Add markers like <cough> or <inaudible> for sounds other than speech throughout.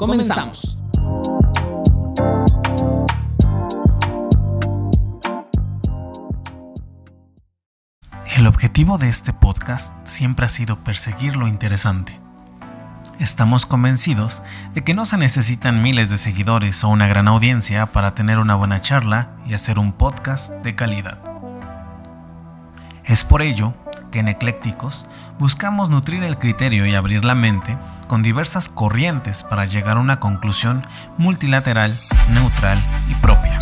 comenzamos. El objetivo de este podcast siempre ha sido perseguir lo interesante. Estamos convencidos de que no se necesitan miles de seguidores o una gran audiencia para tener una buena charla y hacer un podcast de calidad. Es por ello que en Eclécticos buscamos nutrir el criterio y abrir la mente con diversas corrientes para llegar a una conclusión multilateral, neutral y propia.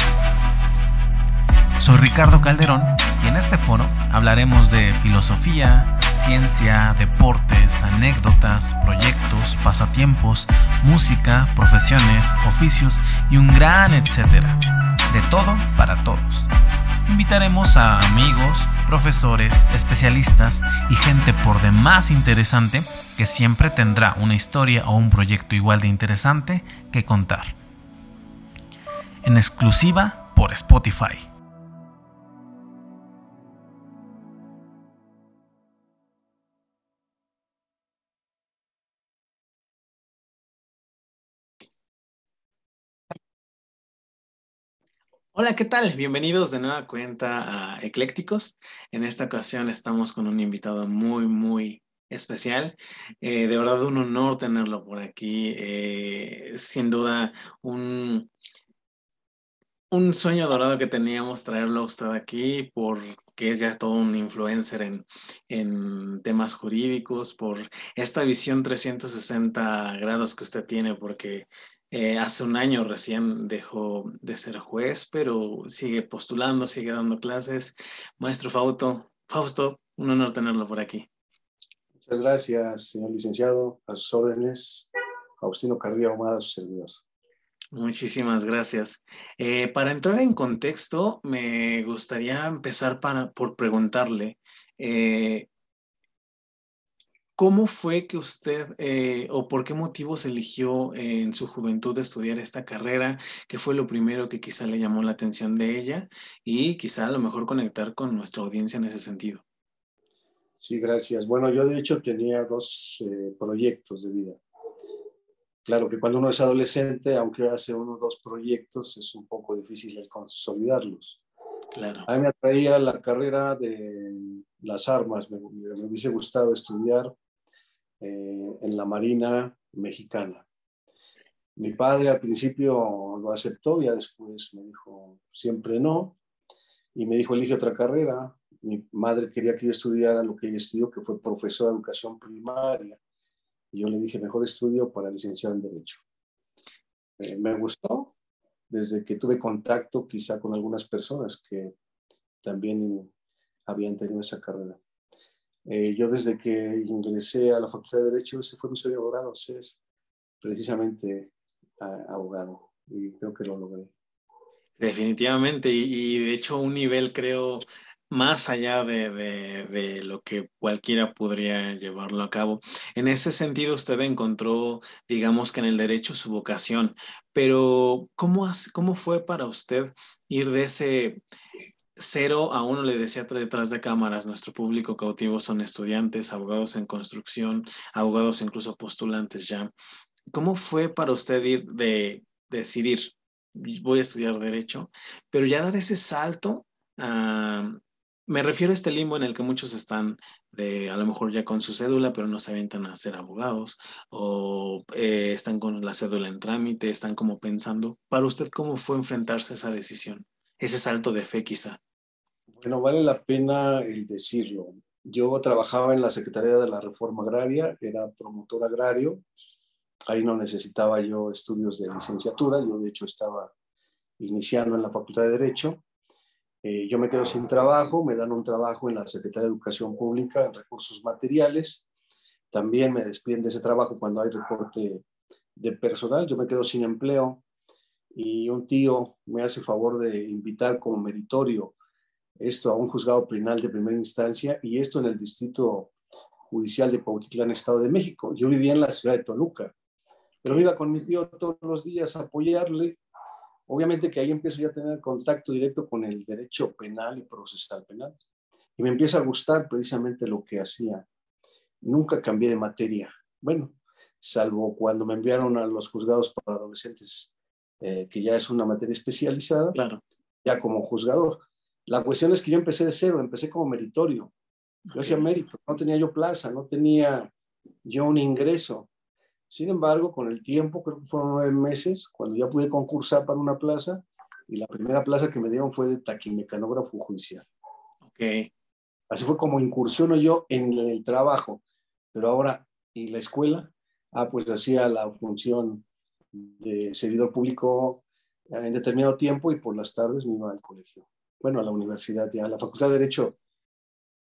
Soy Ricardo Calderón y en este foro hablaremos de filosofía, ciencia, deportes, anécdotas, proyectos, pasatiempos, música, profesiones, oficios y un gran etcétera. De todo para todos. Invitaremos a amigos, profesores, especialistas y gente por demás interesante que siempre tendrá una historia o un proyecto igual de interesante que contar. En exclusiva por Spotify. Hola, ¿qué tal? Bienvenidos de nueva cuenta a Eclécticos. En esta ocasión estamos con un invitado muy, muy especial. Eh, de verdad, un honor tenerlo por aquí. Eh, sin duda, un, un sueño dorado que teníamos traerlo a usted aquí porque es ya todo un influencer en, en temas jurídicos, por esta visión 360 grados que usted tiene, porque eh, hace un año recién dejó de ser juez, pero sigue postulando, sigue dando clases. Maestro Fausto, Fausto, un honor tenerlo por aquí. Muchas gracias, señor licenciado. A sus órdenes, Faustino Carrillo Ahumada, su servidor. Muchísimas gracias. Eh, para entrar en contexto, me gustaría empezar para, por preguntarle, eh, ¿Cómo fue que usted eh, o por qué motivos eligió en su juventud estudiar esta carrera? ¿Qué fue lo primero que quizá le llamó la atención de ella? Y quizá a lo mejor conectar con nuestra audiencia en ese sentido. Sí, gracias. Bueno, yo de hecho tenía dos eh, proyectos de vida. Claro que cuando uno es adolescente, aunque hace uno o dos proyectos, es un poco difícil consolidarlos. Claro. A mí me atraía la carrera de las armas, me, me hubiese gustado estudiar eh, en la Marina Mexicana. Mi padre al principio lo aceptó, ya después me dijo siempre no, y me dijo elige otra carrera. Mi madre quería que yo estudiara lo que ella estudió, que fue profesor de educación primaria, y yo le dije mejor estudio para licenciado en Derecho. Eh, me gustó desde que tuve contacto quizá con algunas personas que también habían tenido esa carrera. Eh, yo desde que ingresé a la Facultad de Derecho, ese fue mi sueño dorado, ser precisamente abogado. Y creo que lo logré. Definitivamente, y, de hecho un nivel creo más allá de, de, lo que cualquiera podría llevarlo a cabo. En ese sentido, usted encontró, digamos que en el derecho su vocación, pero ¿cómo, cómo fue para usted ir de ese cero a uno le decía detrás de cámaras, nuestro público cautivo son estudiantes, abogados en construcción, abogados incluso postulantes ya. ¿Cómo fue para usted ir de, decidir, voy a estudiar derecho, pero ya dar ese salto? Me refiero a este limbo en el que muchos están de a lo mejor ya con su cédula, pero no se avientan a ser abogados, o eh, están con la cédula en trámite, están como pensando. Para usted, ¿cómo fue enfrentarse a esa decisión? Ese salto de fe quizá. Bueno, vale la pena el decirlo. Yo trabajaba en la Secretaría de la Reforma Agraria, era promotor agrario. Ahí no necesitaba yo estudios de licenciatura, yo de hecho estaba iniciando en la Facultad de Derecho. Eh, yo me quedo sin trabajo, me dan un trabajo en la Secretaría de Educación Pública en recursos materiales. También me despiden de ese trabajo cuando hay reporte de personal, yo me quedo sin empleo y un tío me hace favor de invitar como meritorio esto a un juzgado penal de primera instancia y esto en el distrito judicial de Pautitlán, Estado de México. Yo vivía en la ciudad de Toluca, pero iba con mi tío todos los días a apoyarle. Obviamente que ahí empiezo ya a tener contacto directo con el derecho penal y procesal penal. Y me empieza a gustar precisamente lo que hacía. Nunca cambié de materia. Bueno, salvo cuando me enviaron a los juzgados para adolescentes, eh, que ya es una materia especializada, claro. ya como juzgador. La cuestión es que yo empecé de cero, empecé como meritorio. Yo hacía mérito, no tenía yo plaza, no tenía yo un ingreso. Sin embargo, con el tiempo, creo que fueron nueve meses, cuando ya pude concursar para una plaza, y la primera plaza que me dieron fue de taquimecanógrafo judicial. Ok. Así fue como incursiono yo en el trabajo. Pero ahora, ¿y la escuela? Ah, pues hacía la función de servidor público en determinado tiempo y por las tardes me iba al colegio. Bueno, a la universidad ya, a la Facultad de Derecho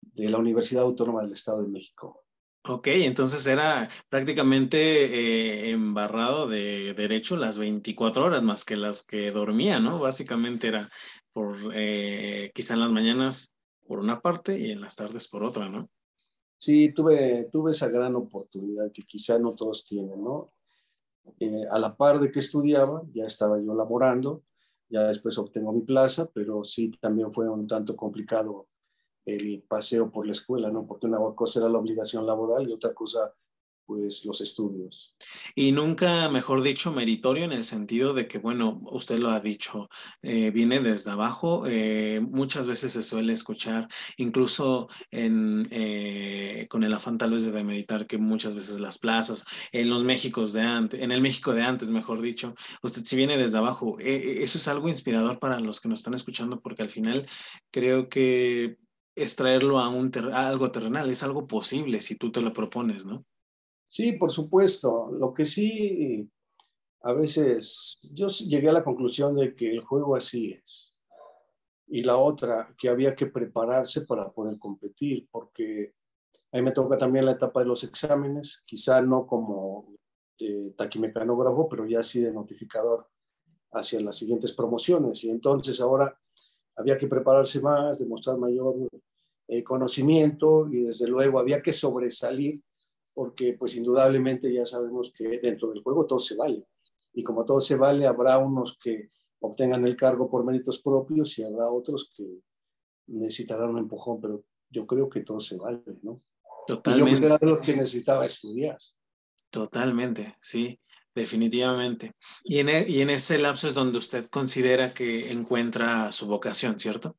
de la Universidad Autónoma del Estado de México. Ok, entonces era prácticamente eh, embarrado de derecho las 24 horas más que las que dormía, ¿no? Básicamente era por eh, quizá en las mañanas por una parte y en las tardes por otra, ¿no? Sí, tuve, tuve esa gran oportunidad que quizá no todos tienen, ¿no? Eh, a la par de que estudiaba, ya estaba yo laborando, ya después obtengo mi plaza, pero sí también fue un tanto complicado el paseo por la escuela, ¿no? Porque una cosa era la obligación laboral y otra cosa pues los estudios. Y nunca, mejor dicho, meritorio en el sentido de que, bueno, usted lo ha dicho, eh, viene desde abajo. Eh, muchas veces se suele escuchar, incluso en, eh, con el afán tal vez de meditar, que muchas veces las plazas, en los Méxicos de antes, en el México de antes, mejor dicho, usted si viene desde abajo, eso es algo inspirador para los que nos están escuchando, porque al final creo que es traerlo a, algo terrenal, es algo posible si tú te lo propones, ¿no? Sí, por supuesto. Lo que sí, a veces yo llegué a la conclusión de que el juego así es. Y la otra, que había que prepararse para poder competir, porque ahí me toca también la etapa de los exámenes, quizá no como taquimecanógrafo, pero ya sí de notificador hacia las siguientes promociones. Y entonces ahora había que prepararse más, demostrar mayor eh, conocimiento y desde luego había que sobresalir porque pues indudablemente ya sabemos que dentro del juego todo se vale. Y como todo se vale, habrá unos que obtengan el cargo por méritos propios y habrá otros que necesitarán un empujón, pero yo creo que todo se vale, ¿no? Totalmente. Y yo era de los que necesitaba estudiar. Totalmente, sí, definitivamente. Y en, e, y en ese lapso es donde usted considera que encuentra su vocación, ¿cierto?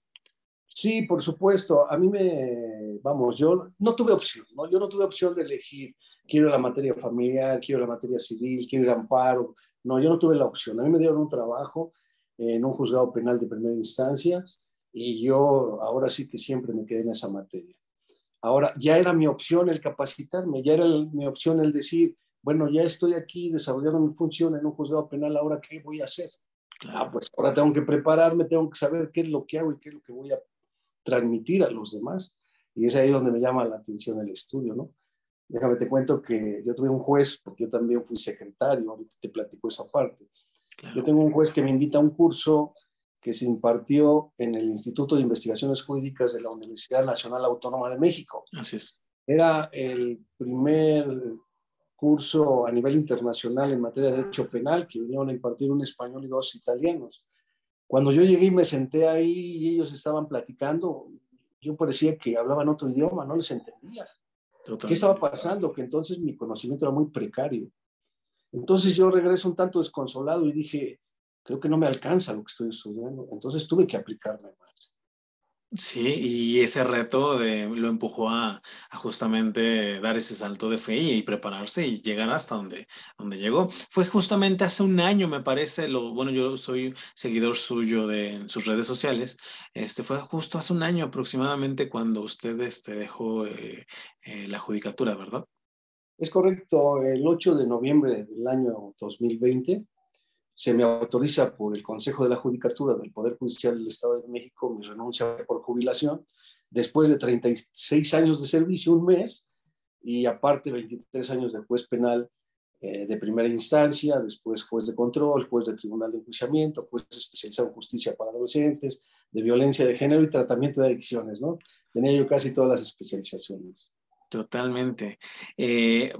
Sí, por supuesto. A mí me, vamos, yo no tuve opción, ¿no? Yo no tuve opción de elegir, quiero la materia familiar, quiero la materia civil, quiero el amparo. No, yo no tuve la opción. A mí me dieron un trabajo en un juzgado penal de primera instancia y yo ahora sí que siempre me quedé en esa materia. Ahora, ya era mi opción el capacitarme, ya era mi opción el decir, bueno, ya estoy aquí desarrollando mi función en un juzgado penal, ahora qué voy a hacer. Ah, pues ahora tengo que prepararme, tengo que saber qué es lo que hago y qué es lo que voy a transmitir a los demás. Y es ahí donde me llama la atención el estudio, ¿no? Déjame te cuento que yo tuve un juez, porque yo también fui secretario, ahorita te platico esa parte. Yo tengo un juez que me invita a un curso que se impartió en el Instituto de Investigaciones Jurídicas de la Universidad Nacional Autónoma de México. Así es. Era el primer curso a nivel internacional en materia de derecho penal que vinieron a impartir un español y dos italianos. Cuando yo llegué y me senté ahí y ellos estaban platicando, yo parecía que hablaban otro idioma, no les entendía. ¿Qué estaba pasando? Que entonces mi conocimiento era muy precario. Entonces yo regreso un tanto desconsolado y dije, creo que no me alcanza lo que estoy estudiando. Entonces tuve que aplicarme más. Sí, y ese reto de, lo empujó a, justamente dar ese salto de fe y, prepararse y llegar hasta donde, donde llegó. Fue justamente hace un año, me parece, lo, bueno, yo soy seguidor suyo de en sus redes sociales, este, fue justo hace un año aproximadamente cuando usted este, dejó eh, eh, la judicatura, ¿verdad? Es correcto, el 8 de noviembre del año 2020 se me autoriza por el Consejo de la Judicatura del Poder Judicial del Estado de México mi renuncia por jubilación después de 36 años de servicio, un mes, y aparte 23 años de juez penal eh, de primera instancia, después juez de control, juez de tribunal de enjuiciamiento, juez especializado en justicia para adolescentes, de violencia de género y tratamiento de adicciones, ¿no? Tenía yo casi todas las especializaciones. Totalmente. Eh,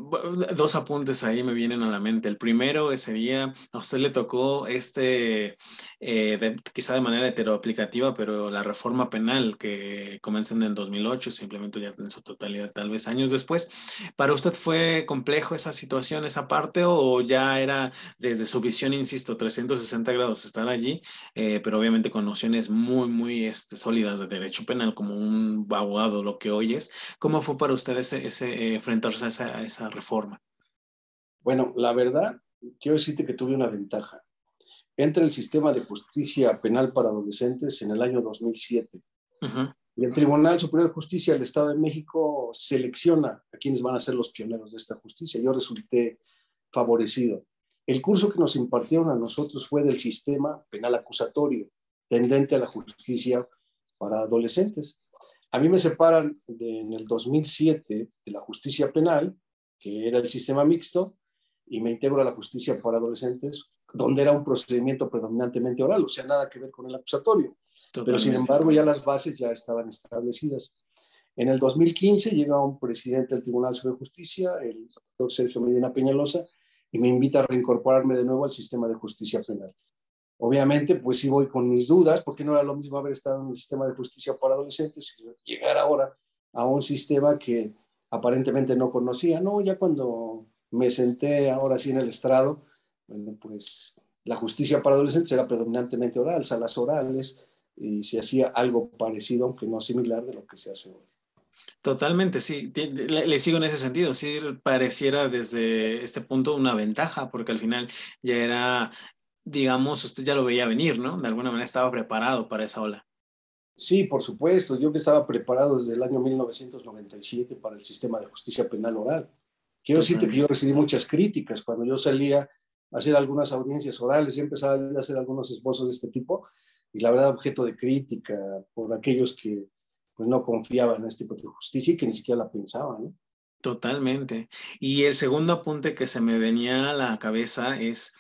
dos apuntes ahí me vienen a la mente. El primero sería, a usted le tocó este, eh, quizá de manera heteroaplicativa, pero la reforma penal que comenzó en el 2008, se implementó ya en su totalidad tal vez años después. ¿Para usted fue complejo esa situación, esa parte, o ya era desde su visión, insisto, 360 grados estar allí, eh, pero obviamente con nociones muy, muy este, sólidas de derecho penal, como un abogado, lo que hoy es? ¿Cómo fue para usted ese, ese, enfrentarse a esa, esa, reforma? Bueno, la verdad, quiero decirte que tuve una ventaja. Entra el sistema de justicia penal para adolescentes en el año 2007. Y el Tribunal Superior de Justicia del Estado de México selecciona a quienes van a ser los pioneros de esta justicia. Yo resulté favorecido. El curso que nos impartieron a nosotros fue del sistema penal acusatorio, tendente a la justicia para adolescentes. A mí me separan en el 2007 de la justicia penal, que era el sistema mixto, y me integro a la justicia para adolescentes, donde era un procedimiento predominantemente oral, o sea, nada que ver con el acusatorio. Pero sin embargo, ya las bases ya estaban establecidas. En el 2015 llega un presidente del Tribunal Superior de Justicia, el doctor Sergio Medina Peñalosa, y me invita a reincorporarme de nuevo al sistema de justicia penal. Obviamente, pues sí voy con mis dudas, porque no era lo mismo haber estado en el sistema de justicia para adolescentes y llegar ahora a un sistema que aparentemente no conocía. No, ya cuando me senté ahora sí en el estrado, bueno, pues la justicia para adolescentes era predominantemente oral, salas orales, y se hacía algo parecido, aunque no similar, de lo que se hace hoy. Totalmente, sí, le, le, sigo en ese sentido, sí pareciera desde este punto una ventaja, porque al final ya era digamos, usted ya lo veía venir, ¿no? De alguna manera estaba preparado para esa ola. Sí, por supuesto. Yo que estaba preparado desde el año 1997 para el sistema de justicia penal oral. Quiero decirte que yo recibí muchas críticas cuando yo salía a hacer algunas audiencias orales. Yo empezaba a hacer algunos esposos de este tipo y la verdad objeto de crítica por aquellos que pues, no confiaban en este tipo de justicia y que ni siquiera la pensaban, ¿no? Totalmente. Y el segundo apunte que se me venía a la cabeza es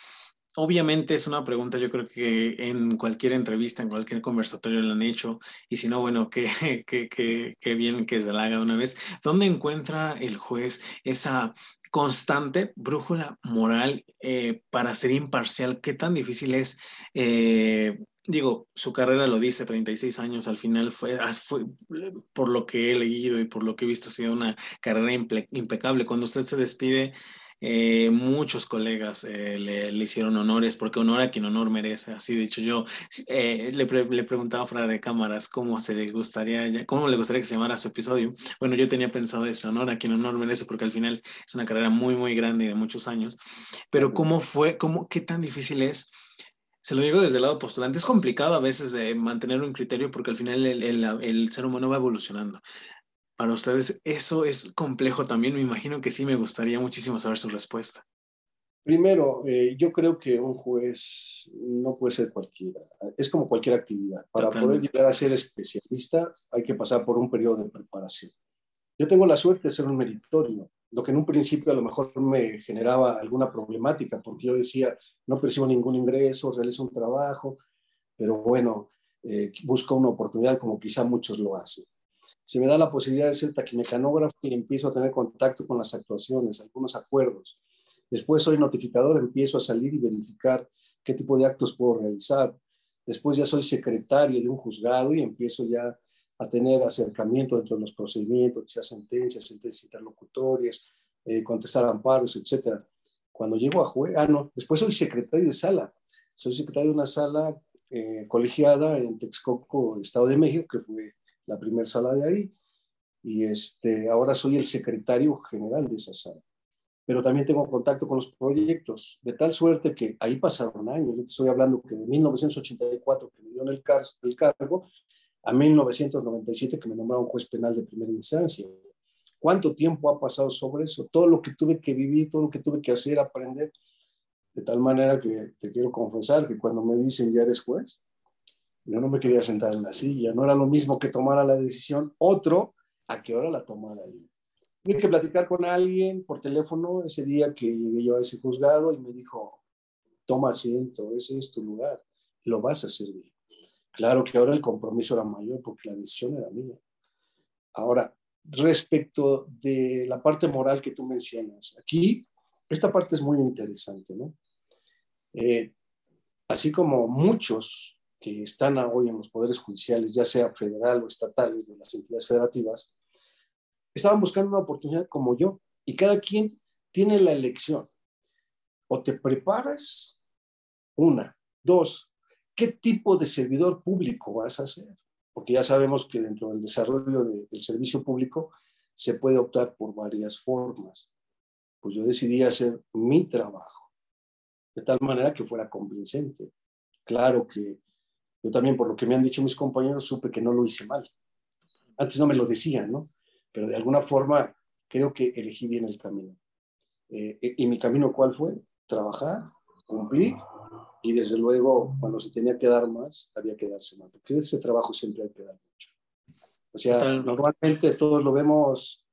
obviamente es una pregunta, yo creo que en cualquier entrevista, en cualquier conversatorio lo han hecho, y si no, bueno, qué, <laughs> qué, bien que se la haga una vez. ¿Dónde encuentra el juez esa constante brújula moral eh, para ser imparcial? ¿Qué tan difícil es? Eh, digo, su carrera lo dice, 36 años, al final ah, fue, por lo que he leído y por lo que he visto, ha sido una carrera impecable. Cuando usted se despide, eh, muchos colegas eh, le, hicieron honores, porque honor a quien honor merece. Así dicho, yo eh, le, le, preguntaba fuera de cámaras cómo se le gustaría, cómo le gustaría que se llamara su episodio. Bueno, yo tenía pensado ese honor a quien honor merece, porque al final es una carrera muy, muy grande y de muchos años. Pero cómo fue, cómo, qué tan difícil es. Se lo digo desde el lado postulante, es complicado a veces de mantener un criterio porque al final el, el, el ser humano va evolucionando para ustedes eso es complejo también. Me imagino que sí, me gustaría muchísimo saber su respuesta. Primero, eh, yo creo que un juez no puede ser cualquiera. Es como cualquier actividad. Para poder llegar a ser especialista hay que pasar por un periodo de preparación. Yo tengo la suerte de ser un meritorio, lo que en un principio a lo mejor me generaba alguna problemática, porque yo decía, no percibo ningún ingreso, realizo un trabajo, pero bueno, eh, busco una oportunidad como quizá muchos lo hacen se me da la posibilidad de ser taquimecanógrafo y empiezo a tener contacto con las actuaciones, algunos acuerdos. Después soy notificador, empiezo a salir y verificar qué tipo de actos puedo realizar. Después ya soy secretario de un juzgado y empiezo ya a tener acercamiento dentro de los procedimientos, sea sentencias, sentencias interlocutorias, eh, contestar amparos, etc. Cuando llego a juez, ah, no, después soy secretario de sala. Soy secretario de una sala eh, colegiada en Texcoco, Estado de México, que fue la primera sala de ahí, y este, ahora soy el secretario general de esa sala. Pero también tengo contacto con los proyectos, de tal suerte que ahí pasaron años. Yo te estoy hablando que de 1984, que me dieron el, car el cargo, a 1997, que me nombraron juez penal de primera instancia. ¿Cuánto tiempo ha pasado sobre eso? Todo lo que tuve que vivir, todo lo que tuve que hacer, aprender, de tal manera que te quiero confesar que cuando me dicen ya eres juez, yo no me quería sentar en la silla, no era lo mismo que tomara la decisión otro a que ahora la tomara yo. Tuve que platicar con alguien por teléfono ese día que llegué yo a ese juzgado y me dijo, toma asiento, ese es tu lugar, lo vas a hacer bien. Claro que ahora el compromiso era mayor porque la decisión era mía. Ahora, respecto de la parte moral que tú mencionas, aquí esta parte es muy interesante, ¿no? Eh, así como muchos que están hoy en los poderes judiciales, ya sea federal o estatales, de las entidades federativas, estaban buscando una oportunidad como yo. Y cada quien tiene la elección. O te preparas, una. Dos, ¿qué tipo de servidor público vas a ser? Porque ya sabemos que dentro del desarrollo del servicio público se puede optar por varias formas. Pues yo decidí hacer mi trabajo, de tal manera que fuera convincente. Claro que yo también, por lo que me han dicho mis compañeros, supe que no lo hice mal. Antes no me lo decían, ¿no? Pero de alguna forma creo que elegí bien el camino. Eh, ¿Y mi camino cuál fue? Trabajar, cumplir y desde luego cuando se tenía que dar más, había que darse más, porque ese trabajo siempre hay que dar mucho. O sea, normalmente todos lo vemos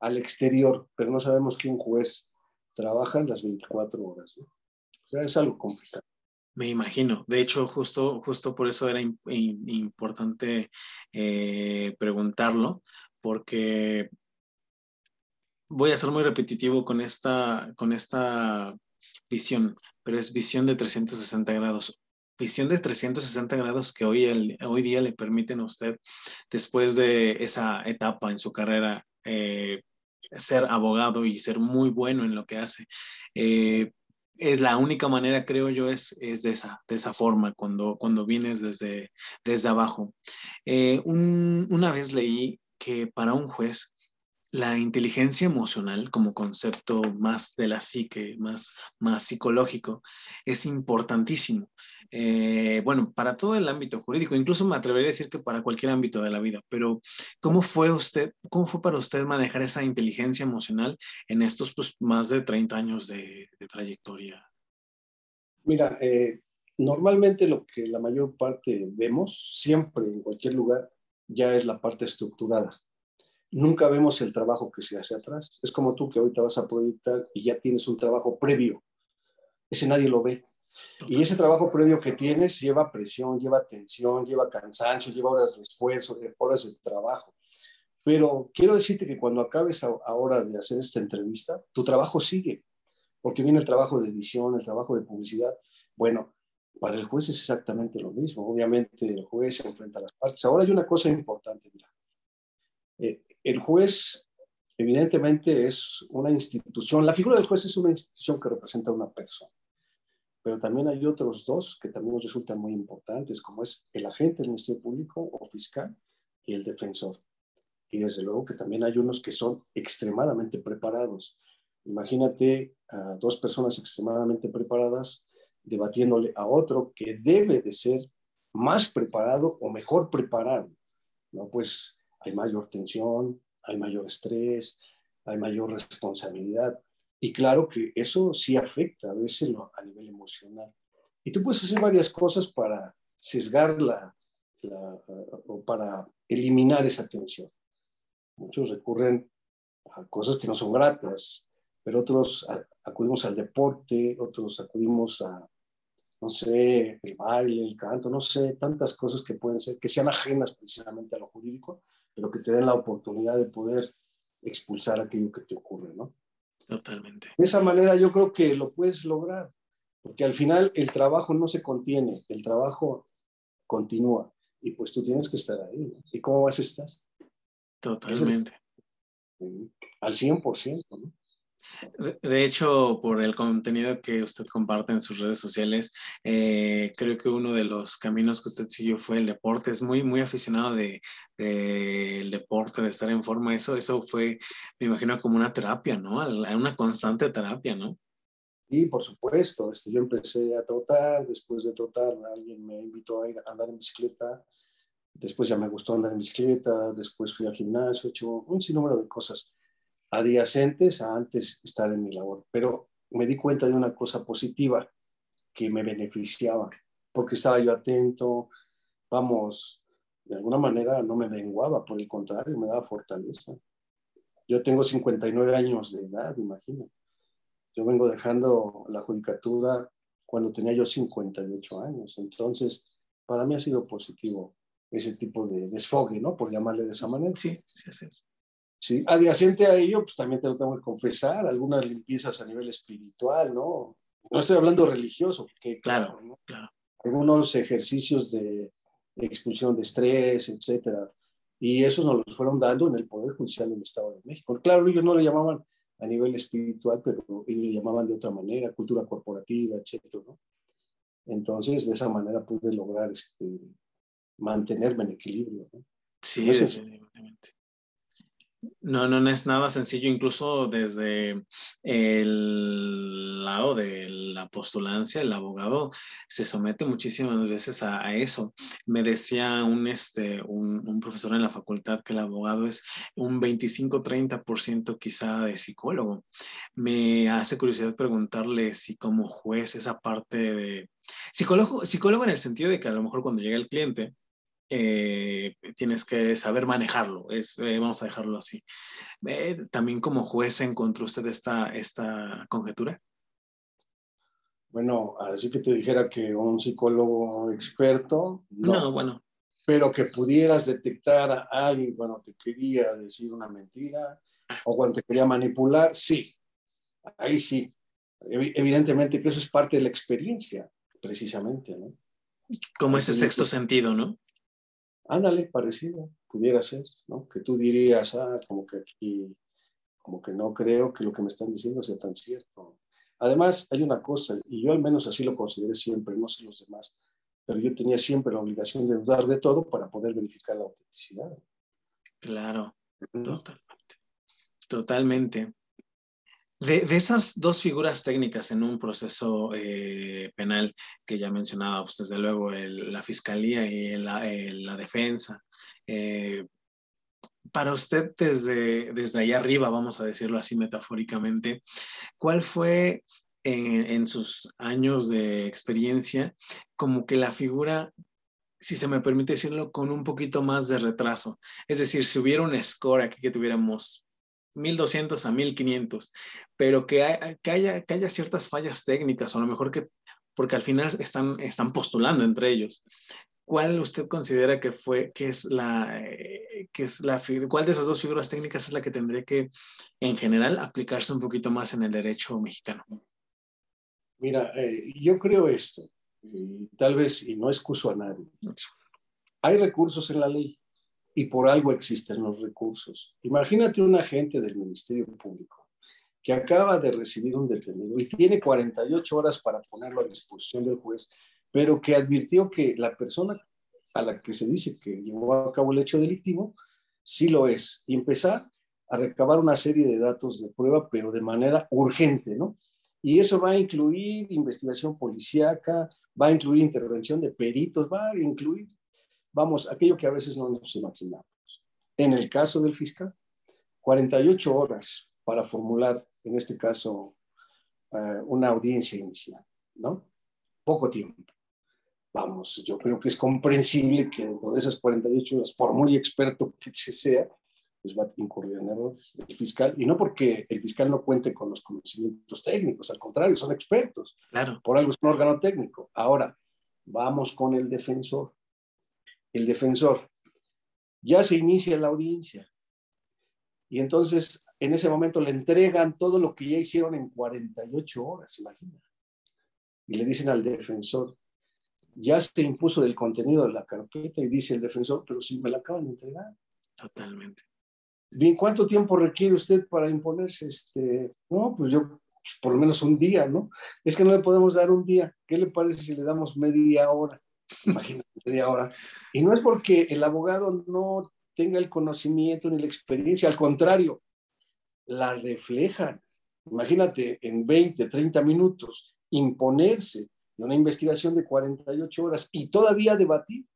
al exterior, pero no sabemos que un juez trabaja en las 24 horas. O sea, es algo complicado. Me imagino. De hecho, justo, justo por eso era importante eh, preguntarlo, porque voy a ser muy repetitivo con esta, con esta visión pero es visión de 360 grados. Visión de 360 grados que hoy, hoy día le permiten a usted, después de esa etapa en su carrera, eh, ser abogado y ser muy bueno en lo que hace. Eh, es la única manera, creo yo, es, es de, esa, de esa forma, cuando, cuando vienes desde, desde abajo. Eh, una vez leí que para un juez la inteligencia emocional como concepto más de la psique, más, más psicológico, es importantísimo. Eh, bueno, para todo el ámbito jurídico, incluso me atrevería a decir que para cualquier ámbito de la vida, pero ¿cómo fue usted, cómo fue para usted manejar esa inteligencia emocional en estos pues, más de 30 años de, trayectoria? Mira, eh, normalmente lo que la mayor parte vemos, siempre en cualquier lugar, ya es la parte estructurada nunca vemos el trabajo que se hace atrás. Es como tú que ahorita vas a proyectar y ya tienes un trabajo previo. Ese nadie lo ve. Y ese trabajo previo que tienes lleva presión, lleva tensión, lleva cansancio, lleva horas de esfuerzo, horas de trabajo. Pero quiero decirte que cuando acabes ahora de hacer esta entrevista, tu trabajo sigue, porque viene el trabajo de edición, el trabajo de publicidad. Bueno, para el juez es exactamente lo mismo. Obviamente el juez se enfrenta a las partes. Ahora hay una cosa importante, mira. Eh, el juez evidentemente es una institución, la figura del juez es una institución que representa a una persona, pero también hay otros dos que también nos resultan muy importantes, como es el agente del Ministerio Público o fiscal y el defensor. Y desde luego que también hay unos que son extremadamente preparados. Imagínate a dos personas extremadamente preparadas debatiéndole a otro que debe de ser más preparado o mejor preparado. ¿no? Pues hay mayor tensión, hay mayor estrés, hay mayor responsabilidad. Y claro que eso sí afecta a veces a nivel emocional. Y tú puedes hacer varias cosas para sesgarla o para eliminar esa tensión. Muchos recurren a cosas que no son gratas, pero otros acudimos al deporte, otros acudimos a, no sé, el baile, el canto, no sé, tantas cosas que pueden ser, que sean ajenas precisamente a lo jurídico, pero que te den la oportunidad de poder expulsar aquello que te ocurre, ¿no? Totalmente. De esa manera yo creo que lo puedes lograr, porque al final el trabajo no se contiene, el trabajo continúa y pues tú tienes que estar ahí. ¿no? ¿Y cómo vas a estar? Totalmente. Al 100%, ¿no? De hecho, por el contenido que usted comparte en sus redes sociales, eh, creo que uno de los caminos que usted siguió fue el deporte. Es muy, muy aficionado del de, deporte, de estar en forma. Eso, eso fue, me imagino, como una terapia, ¿no? Una constante terapia, ¿no? Sí, por supuesto. Este, yo empecé a trotar, después de trotar alguien me invitó a ir a andar en bicicleta, después ya me gustó andar en bicicleta, después fui al gimnasio, he hecho un sinnúmero de cosas adyacentes a antes estar en mi labor. Pero me di cuenta de una cosa positiva que me beneficiaba, porque estaba yo atento, vamos, de alguna manera no me menguaba, por el contrario, me daba fortaleza. Yo tengo 59 años de edad, imagino. Yo vengo dejando la judicatura cuando tenía yo 58 años. Entonces, para mí ha sido positivo ese tipo de desfogue, ¿no? Por llamarle de esa manera. Sí, sí, sí. Sí, adyacente a ello, pues también tengo que confesar algunas limpiezas a nivel espiritual, ¿no? No estoy hablando religioso, que claro, claro. Algunos ejercicios de expulsión de estrés, etcétera. Y esos nos los fueron dando en el Poder Judicial del Estado de México. Claro, ellos no le llamaban a nivel espiritual, pero ellos le llamaban de otra manera, cultura corporativa, etcétera, ¿no? Entonces, de esa manera pude lograr este, mantenerme en equilibrio. ¿no? Sí, definitivamente. No, no, es nada sencillo, incluso desde el lado de la postulancia, el abogado se somete muchísimas veces a, eso. Me decía un, este, un, profesor en la facultad que el abogado es un 25-30% quizá de psicólogo. Me hace curiosidad preguntarle si como juez esa parte de psicólogo, psicólogo en el sentido de que a lo mejor cuando llega el cliente, eh, tienes que saber manejarlo, es, eh, vamos a dejarlo así. Eh, ¿También como juez encontró usted esta, esta conjetura? Bueno, así que te dijera que un psicólogo experto, no, bueno. Pero que pudieras detectar a alguien cuando te quería decir una mentira o cuando te quería manipular, sí, ahí sí. Evidentemente que eso es parte de la experiencia, precisamente, ¿no? Como ese sexto sentido, ¿no? Ándale, parecido, pudiera ser, ¿no? Que tú dirías, ah, como que aquí, como que no creo que lo que me están diciendo sea tan cierto. Además, hay una cosa, y yo al menos así lo consideré siempre, no sé los demás, pero yo tenía siempre la obligación de dudar de todo para poder verificar la autenticidad. Claro, totalmente. Totalmente. De, esas dos figuras técnicas en un proceso eh, penal que ya mencionaba, pues desde luego la fiscalía y la, defensa, eh, para usted desde, desde allá arriba, vamos a decirlo así metafóricamente, ¿cuál fue en, en sus años de experiencia como que la figura si se me permite decirlo, con un poquito más de retraso. Es decir, si hubiera un score aquí que tuviéramos 1200 a 1500, pero que, haya, que haya ciertas fallas técnicas, o a lo mejor que, porque al final están, están postulando entre ellos. ¿Cuál usted considera que fue, que es la, eh, que es la, cuál de esas dos figuras técnicas es la que tendría que, en general, aplicarse un poquito más en el derecho mexicano? Mira, eh, yo creo esto, y tal vez, y no excuso a nadie. Hay recursos en la ley y por algo existen los recursos. Imagínate un agente del Ministerio Público que acaba de recibir un detenido y tiene 48 horas para ponerlo a disposición del juez, pero que advirtió que la persona a la que se dice que llevó a cabo el hecho delictivo, sí lo es, y empezar a recabar una serie de datos de prueba, pero de manera urgente, ¿no? Y eso va a incluir investigación policíaca, va a incluir intervención de peritos, va a incluir vamos, aquello que a veces no nos imaginamos. En el caso del fiscal, 48 horas para formular, en este caso, eh, una audiencia inicial, ¿no? Poco tiempo. Vamos, yo creo que es comprensible que dentro de esas 48 horas, por muy experto que sea, pues va a incurrir en errores el fiscal, y no porque el fiscal no cuente con los conocimientos técnicos, al contrario, son expertos. Claro. Por algo es un órgano técnico. Ahora, vamos con el defensor el defensor. Ya se inicia la audiencia. Y entonces, en ese momento le entregan todo lo que ya hicieron en 48 horas, imagina. Y le dicen al defensor, ya se impuso del contenido de la carpeta y dice el defensor, pero si me la acaban de entregar. Totalmente. Bien, ¿cuánto tiempo requiere usted para imponerse? Este, no, pues yo, pues por lo menos un día, ¿no? Es que no le podemos dar un día. ¿Qué le parece si le damos media hora? Imagínate, media hora. Y no es porque el abogado no tenga el conocimiento ni la experiencia, al contrario, la reflejan. Imagínate en 20, 30 minutos imponerse de una investigación de 48 horas y todavía debatir.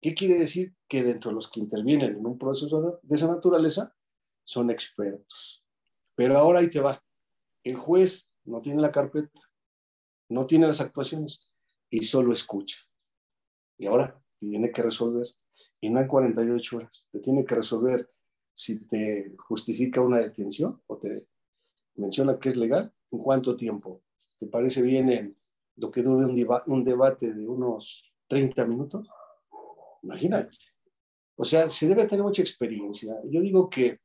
¿Qué quiere decir? Que dentro de los que intervienen en un proceso de esa naturaleza son expertos. Pero ahora ahí te va. El juez no tiene la carpeta, no tiene las actuaciones y solo escucha. Y ahora tiene que resolver. Y no en 48 horas. Te tiene que resolver si te justifica una detención o te menciona que es legal, ¿en cuánto tiempo? ¿Te parece bien en lo que dure un, un debate de unos 30 minutos? Imagínate. O sea, se debe tener mucha experiencia. Yo digo que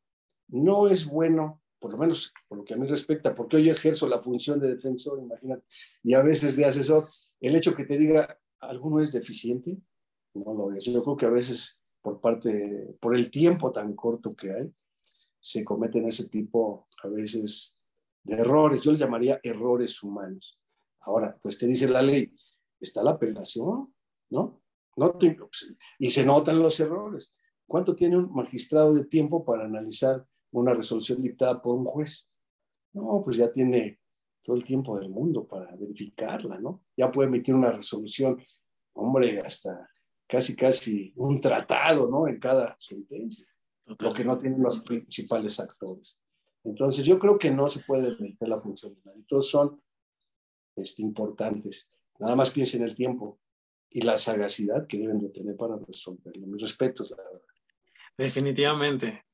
no es bueno, por lo menos por lo que a mí respecta, porque hoy ejerzo la función de defensor, imagínate, y a veces de asesor, el hecho que te diga alguno es deficiente, no lo es. Yo creo que a veces por parte, por el tiempo tan corto que hay, se cometen ese tipo, a veces, de errores. Yo les llamaría errores humanos. Ahora, pues te dice la ley, está la apelación, ¿no? no pues, y se notan los errores. ¿Cuánto tiene un magistrado de tiempo para analizar una resolución dictada por un juez? No, pues ya tiene todo el tiempo del mundo para verificarla, ¿no? Ya puede emitir una resolución, hombre, hasta casi, casi un tratado, ¿no? En cada sentencia, lo que no tienen los principales actores. Entonces, yo creo que no se puede limitar la funcionalidad. Todos son este, importantes. Nada más piensen en el tiempo y la sagacidad que deben de tener para resolverlo. Mis respetos, la verdad. Definitivamente.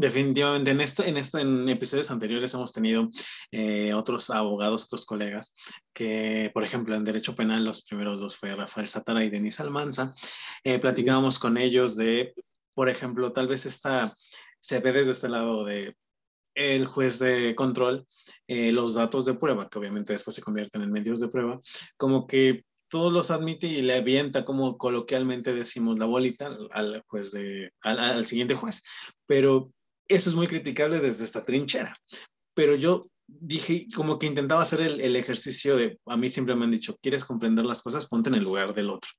Definitivamente, en esto, en esto, en episodios anteriores hemos tenido eh, otros abogados, otros colegas, que, por ejemplo, en Derecho Penal, los primeros dos fue Rafael Satara y Denis Almanza. Eh, platicábamos con ellos de, por ejemplo, tal vez esta, se ve desde este lado de el juez de control, eh, los datos de prueba, que obviamente después se convierten en medios de prueba, como que todos los admite y le avienta, como coloquialmente decimos, la bolita al, juez de, al, siguiente juez. Pero eso es muy criticable desde esta trinchera. Pero yo dije, como que intentaba hacer el, ejercicio de, a mí siempre me han dicho, ¿quieres comprender las cosas? Ponte en el lugar del otro.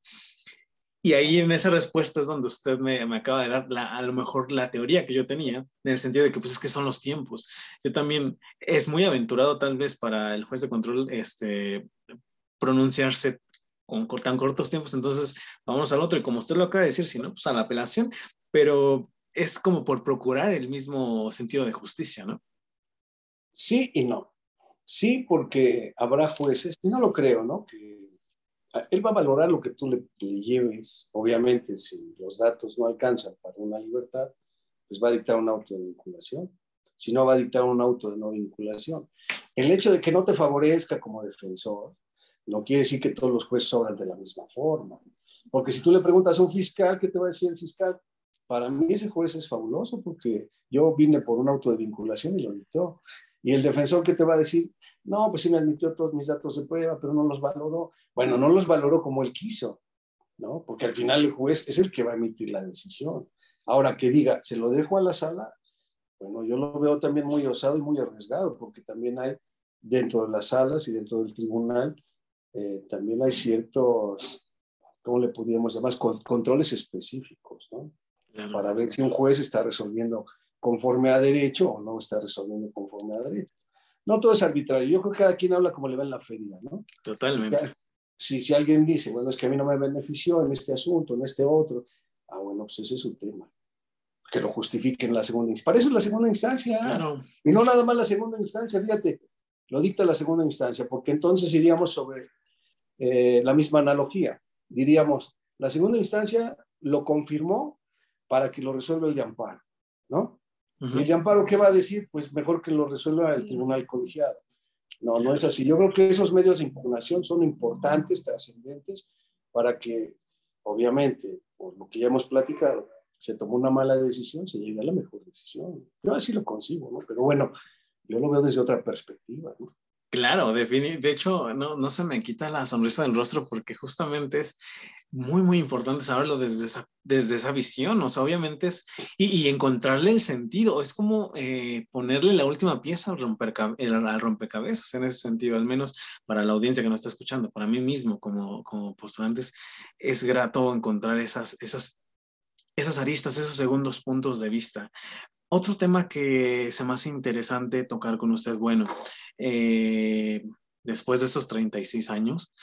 Y ahí en esa respuesta es donde usted me, me acaba de dar a lo mejor la teoría que yo tenía, en el sentido de que pues es que son los tiempos. Yo también, es muy aventurado tal vez para el juez de control este, pronunciarse con tan cortos tiempos, entonces vamos al otro y como usted lo acaba de decir, si no, pues a la apelación, pero es como por procurar el mismo sentido de justicia, ¿no? Sí y no. Sí, porque habrá jueces, no lo creo, ¿no? Que él va a valorar lo que tú le, lleves. Obviamente, si los datos no alcanzan para una libertad, pues va a dictar un auto de vinculación. Si no, va a dictar un auto de no vinculación. El hecho de que no te favorezca como defensor no quiere decir que todos los jueces obran de la misma forma. Porque si tú le preguntas a un fiscal, ¿qué te va a decir el fiscal? Para mí ese juez es fabuloso porque yo vine por un auto de vinculación y lo dictó. Y el defensor, ¿qué te va a decir? No, pues sí me admitió todos mis datos de prueba, pero no los valoró. Bueno, no los valoró como él quiso, ¿no? Porque al final el juez es el que va a emitir la decisión. Ahora que diga, se lo dejo a la sala, bueno, yo lo veo también muy osado y muy arriesgado, porque también hay dentro de las salas y dentro del tribunal, eh, también hay ciertos, ¿cómo le podríamos llamar? Controles específicos, ¿no? Para ver si un juez está resolviendo conforme a derecho o no está resolviendo conforme a derecho. No todo es arbitrario. Yo creo que cada quien habla como le va en la feria, ¿no? Totalmente. Si, si alguien dice, bueno, es que a mí no me benefició en este asunto, en este otro, ah, bueno, pues ese es su tema. Que lo justifique en la segunda instancia. Para eso es la segunda instancia. Claro. Y no nada más la segunda instancia, fíjate, lo dicta la segunda instancia, porque entonces iríamos sobre eh, la misma analogía. Diríamos, la segunda instancia lo confirmó para que lo resuelva el de amparo, ¿no? ¿Y el de amparo qué va a decir? Pues mejor que lo resuelva el tribunal colegiado. No, no es así. Yo creo que esos medios de impugnación son importantes, trascendentes, para que, obviamente, por lo que ya hemos platicado, se tomó una mala decisión, se llegue a la mejor decisión. Yo así lo consigo, ¿no? Pero bueno, yo lo veo desde otra perspectiva, ¿no? Claro, de hecho, no, no se me quita la sonrisa del rostro porque justamente es muy, muy importante saberlo desde esa, desde esa visión, o sea, obviamente es, y, encontrarle el sentido, es como eh, ponerle la última pieza al, al rompecabezas en ese sentido, al menos para la audiencia que nos está escuchando, para mí mismo como, como postulantes, es grato encontrar esas, esas, esas aristas, esos segundos puntos de vista. Otro tema que se me hace interesante tocar con usted, bueno, eh, después de estos 36 años,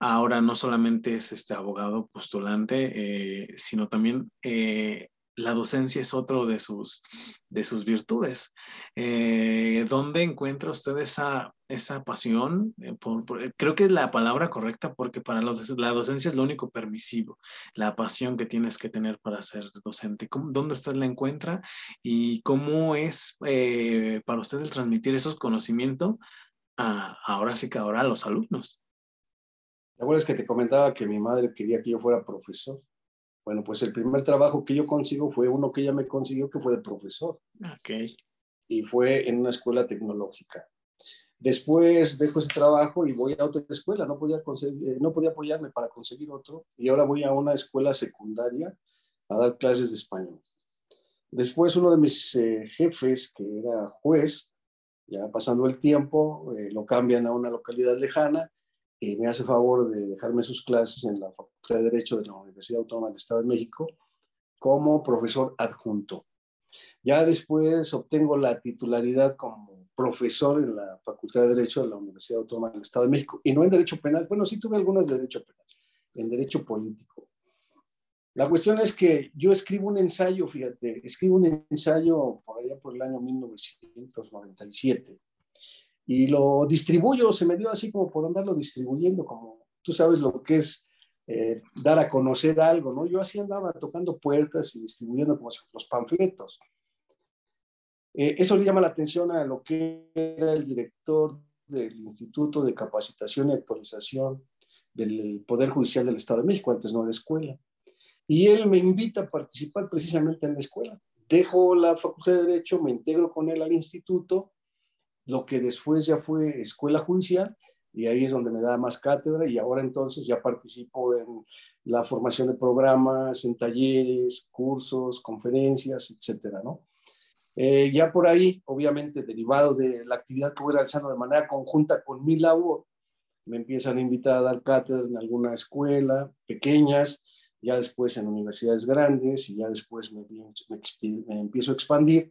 ahora no solamente es este abogado postulante, eh, sino también eh, la docencia es otro de sus, de sus virtudes. ¿Dónde encuentra usted esa, esa pasión, eh, creo que es la palabra correcta porque para la docencia es lo único permisivo, la pasión que tienes que tener para ser docente. ¿Dónde usted la encuentra y cómo es eh, para usted el transmitir esos conocimientos a, ahora sí que ahora a los alumnos? La verdad es que te comentaba que mi madre quería que yo fuera profesor. Bueno, pues el primer trabajo que yo consigo fue uno que ella me consiguió, que fue de profesor. Ok. Y fue en una escuela tecnológica. Después dejo ese trabajo y voy a otra escuela. No podía, conseguir, no podía apoyarme para conseguir otro. Y ahora voy a una escuela secundaria a dar clases de español. Después uno de mis eh, jefes, que era juez, ya pasando el tiempo, eh, lo cambian a una localidad lejana y me hace favor de dejarme sus clases en la Facultad de Derecho de la Universidad Autónoma del Estado de México como profesor adjunto. Ya después obtengo la titularidad como profesor en la Facultad de Derecho de la Universidad Autónoma del Estado de México y no en Derecho Penal. Bueno, sí tuve algunas de Derecho Penal, en Derecho Político. La cuestión es que yo escribo un ensayo, fíjate, escribo un ensayo por allá por el año 1997 y lo distribuyo, se me dio así como por andarlo distribuyendo, como tú sabes lo que es eh, dar a conocer algo, ¿no? Yo así andaba tocando puertas y distribuyendo como los panfletos. Eh, eso le llama la atención a lo que era el director del Instituto de Capacitación y Actualización del Poder Judicial del Estado de México, antes no de escuela. Y él me invita a participar precisamente en la escuela. Dejo la Facultad de Derecho, me integro con él al instituto lo que después ya fue escuela judicial, y ahí es donde me da más cátedra, y ahora entonces ya participo en la formación de programas, en talleres, cursos, conferencias, etcétera, ¿no? Eh, ya por ahí, obviamente, derivado de la actividad que voy realizando de manera conjunta con mi labor, me empiezan a invitar a dar cátedra en alguna escuela, pequeñas, ya después en universidades grandes, y ya después me, empiezo a expandir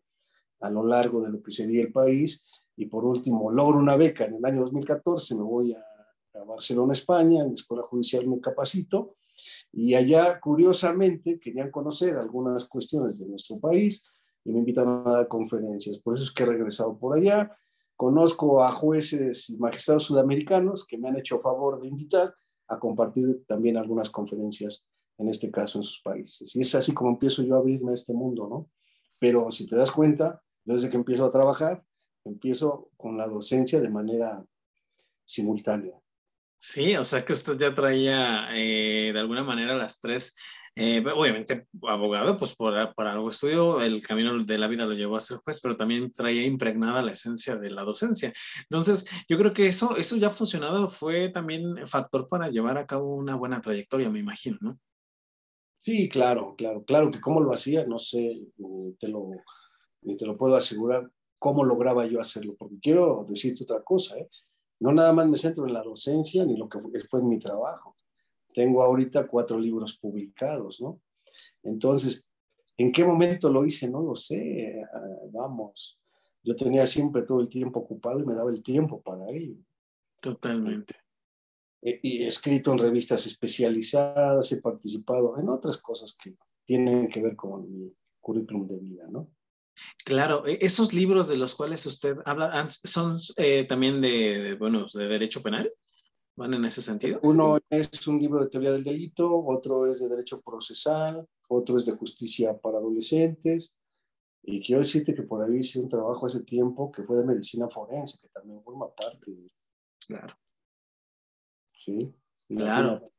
a lo largo de lo que sería el país, y por último logro una beca en el año 2014, me voy a, Barcelona, España, en la Escuela Judicial me capacito. Y allá curiosamente querían conocer algunas cuestiones de nuestro país y me invitan a dar conferencias. Por eso es que he regresado por allá. Conozco a jueces y magistrados sudamericanos que me han hecho favor de invitar a compartir también algunas conferencias, en este caso en sus países. Y es así como empiezo yo a abrirme a este mundo, ¿no? Pero si te das cuenta, desde que empiezo a trabajar, empiezo con la docencia de manera simultánea. Sí, o sea que usted ya traía eh, de alguna manera las tres, eh, obviamente abogado, pues por, para algo estudio, el camino de la vida lo llevó a ser juez, pero también traía impregnada la esencia de la docencia. Entonces, yo creo que eso, eso ya funcionado, fue también factor para llevar a cabo una buena trayectoria, me imagino, ¿no? Sí, claro, claro, claro que cómo lo hacía, no sé, te lo, te lo puedo asegurar, cómo lograba yo hacerlo, porque quiero decirte otra cosa, ¿eh? no nada más me centro en la docencia ni lo que fue, en mi trabajo. Tengo ahorita cuatro libros publicados, ¿no? Entonces, ¿en qué momento lo hice? No lo sé, ah, vamos. Yo tenía siempre todo el tiempo ocupado y me daba el tiempo para ello. Totalmente. Y he escrito en revistas especializadas, he participado en otras cosas que tienen que ver con mi currículum de vida, ¿no? Claro, e, esos libros de los cuales usted habla son eh, también de, bueno, de derecho penal, van en ese sentido. Uno es un libro de teoría del delito, otro es de derecho procesal, otro es de justicia para adolescentes. Y quiero decirte que por ahí hice un trabajo hace tiempo que fue de medicina forense, que también forma parte. Claro. Sí. Claro.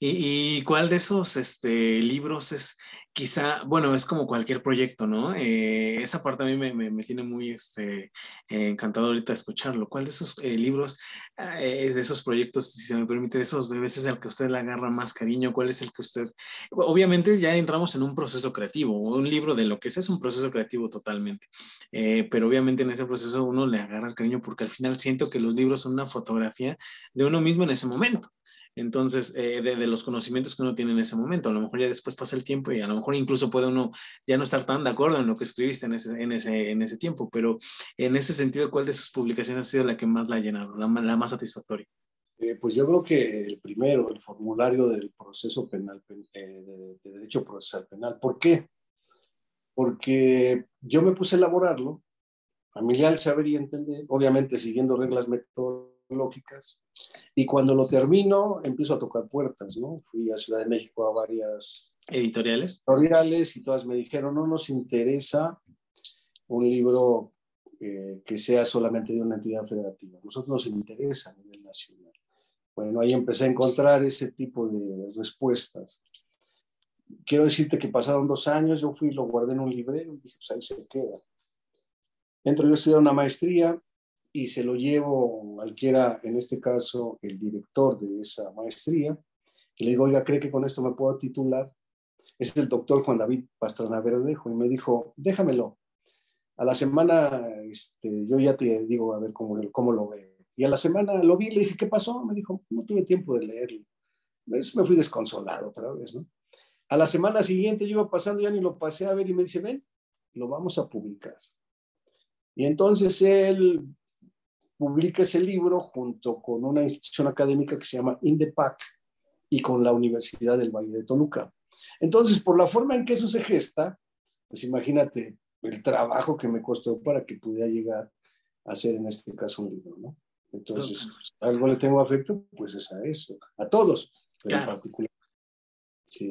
¿Y, ¿Y, cuál de esos este, libros es quizá, bueno, es como cualquier proyecto, ¿no? Eh, esa parte a mí me, tiene muy este, eh, encantado ahorita escucharlo. ¿Cuál de esos eh, libros, de esos proyectos, si se me permite, de esos bebés es el que usted le agarra más cariño? ¿Cuál es el que usted... Obviamente ya entramos en un proceso creativo, un libro de lo que es es un proceso creativo totalmente, pero obviamente en ese proceso uno le agarra cariño porque al final siento que los libros son una fotografía de uno mismo en ese momento. Entonces, eh, de, los conocimientos que uno tiene en ese momento, a lo mejor ya después pasa el tiempo y a lo mejor incluso puede uno ya no estar tan de acuerdo en lo que escribiste en ese, en ese, en ese tiempo, pero en ese sentido, ¿cuál de sus publicaciones ha sido la que más la ha llenado, la, más satisfactoria? Eh, pues yo creo que el primero, el formulario del proceso penal, eh, de, derecho procesal penal. ¿Por qué? Porque yo me puse a elaborarlo familiar, saber y entender, obviamente siguiendo reglas metodológicas. Y cuando lo termino, empiezo a tocar puertas, ¿no? Fui a Ciudad de México a varias editoriales. Editoriales y todas me dijeron, no nos interesa un libro eh, que sea solamente de una entidad federativa. A nosotros nos interesa a nivel nacional. Bueno, ahí empecé a encontrar ese tipo de respuestas. Quiero decirte que pasaron dos años, yo fui y lo guardé en un librero y dije, pues ahí se queda. Entro yo a estudiar una maestría y se lo llevo al que era, en este caso, el director de esa maestría, y le digo, oiga, ¿cree que con esto me puedo titular? Es el doctor Juan David Pastrana Verdejo, y me dijo, déjamelo. A la semana, este, yo ya te digo, a ver cómo, cómo lo ve. Y a la semana lo vi, le dije, ¿qué pasó? Me dijo, no tuve tiempo de leerlo. me fui desconsolado otra vez, ¿no? A la semana siguiente yo iba pasando, ya ni lo pasé a ver y me dice, ven, lo vamos a publicar. Y entonces él publica ese libro junto con una institución académica que se llama INDEPAC y con la Universidad del Valle de Toluca. Entonces, por la forma en que eso se gesta, pues imagínate el trabajo que me costó para que pudiera llegar a hacer en este caso un libro, ¿no? Entonces, algo le tengo afecto, pues es a eso, a todos, pero en particular.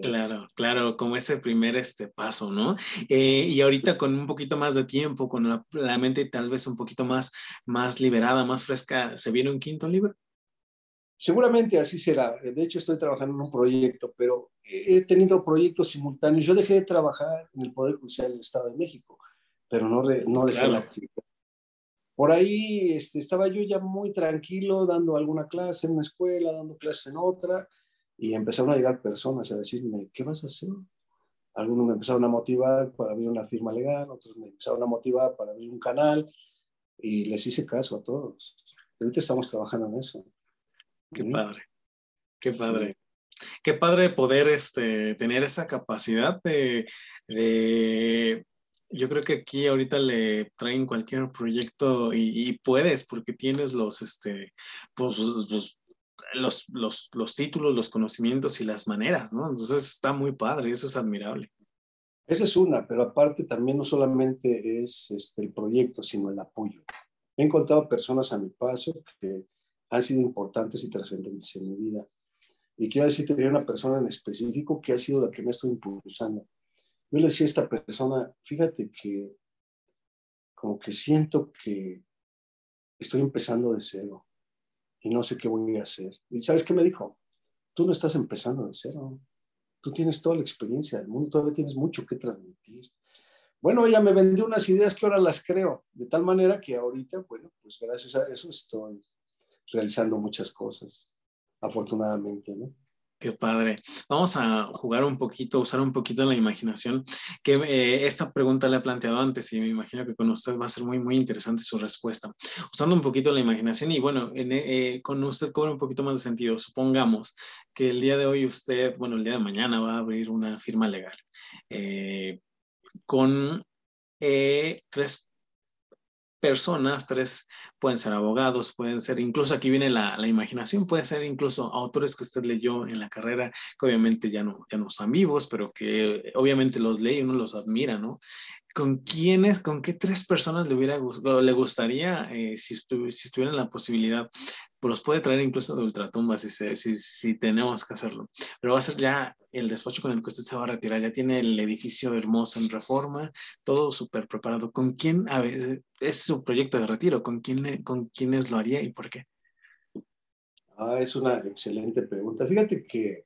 Claro, claro, como ese primer este paso, ¿no? Eh, y ahorita con un poquito más de tiempo, con la, mente tal vez un poquito más, más liberada, más fresca, ¿se viene un quinto libro? Seguramente así será. De hecho, estoy trabajando en un proyecto, pero he tenido proyectos simultáneos. Yo dejé de trabajar en el Poder Judicial del Estado de México, pero no, no dejé la actividad. Por ahí este, estaba yo ya muy tranquilo dando alguna clase en una escuela, dando clases en otra, y empezaron a llegar personas a decirme, ¿qué vas a hacer? Algunos me empezaron a motivar para abrir una firma legal, otros me empezaron a motivar para abrir un canal, y les hice caso a todos. Ahorita estamos trabajando en eso. Qué padre, qué padre. Qué padre poder este, tener esa capacidad de, de yo creo que aquí ahorita le traen cualquier proyecto y, puedes porque tienes los, este, pues, los, los, los, títulos, los conocimientos y las maneras, ¿no? Entonces está muy padre, eso es admirable. Esa es una, pero aparte también no solamente es este, el proyecto, sino el apoyo. He encontrado personas a mi paso que han sido importantes y trascendentes en mi vida. Y quiero decirte que hay una persona en específico que ha sido la que me ha estado impulsando yo le decía a esta persona, fíjate que como que siento que estoy empezando de cero y no sé qué voy a hacer. ¿Y sabes qué me dijo? Tú no estás empezando de cero. Tú tienes toda la experiencia del mundo, todavía tienes mucho que transmitir. Bueno, ella me vendió unas ideas que ahora las creo, de tal manera que ahorita, bueno, pues gracias a eso estoy realizando muchas cosas, afortunadamente, ¿no? Qué padre. Vamos a jugar un poquito, usar un poquito la imaginación, que eh, esta pregunta le he planteado antes y me imagino que con usted va a ser muy, muy interesante su respuesta. Usando un poquito la imaginación y bueno, eh, con usted cobra un poquito más de sentido. Supongamos que el día de hoy usted, bueno, el día de mañana va a abrir una firma legal eh, con tres personas, tres pueden ser abogados, pueden ser, incluso aquí viene la, la, imaginación, puede ser incluso autores que usted leyó en la carrera, que obviamente ya no, ya no están vivos, pero que obviamente los lee y uno los admira, ¿no? ¿Con quiénes, con qué tres personas le, hubiera, le gustaría, eh, si, si estuvieran la posibilidad, pues los puede traer incluso de ultratumba si, si, si, tenemos que hacerlo. Pero va a ser ya el despacho con el que usted se va a retirar. Ya tiene el edificio hermoso en reforma, todo súper preparado. ¿Con quién a veces, es su proyecto de retiro? ¿Con, quién, ¿Con quiénes lo haría y por qué? Ah, es una excelente pregunta. Fíjate que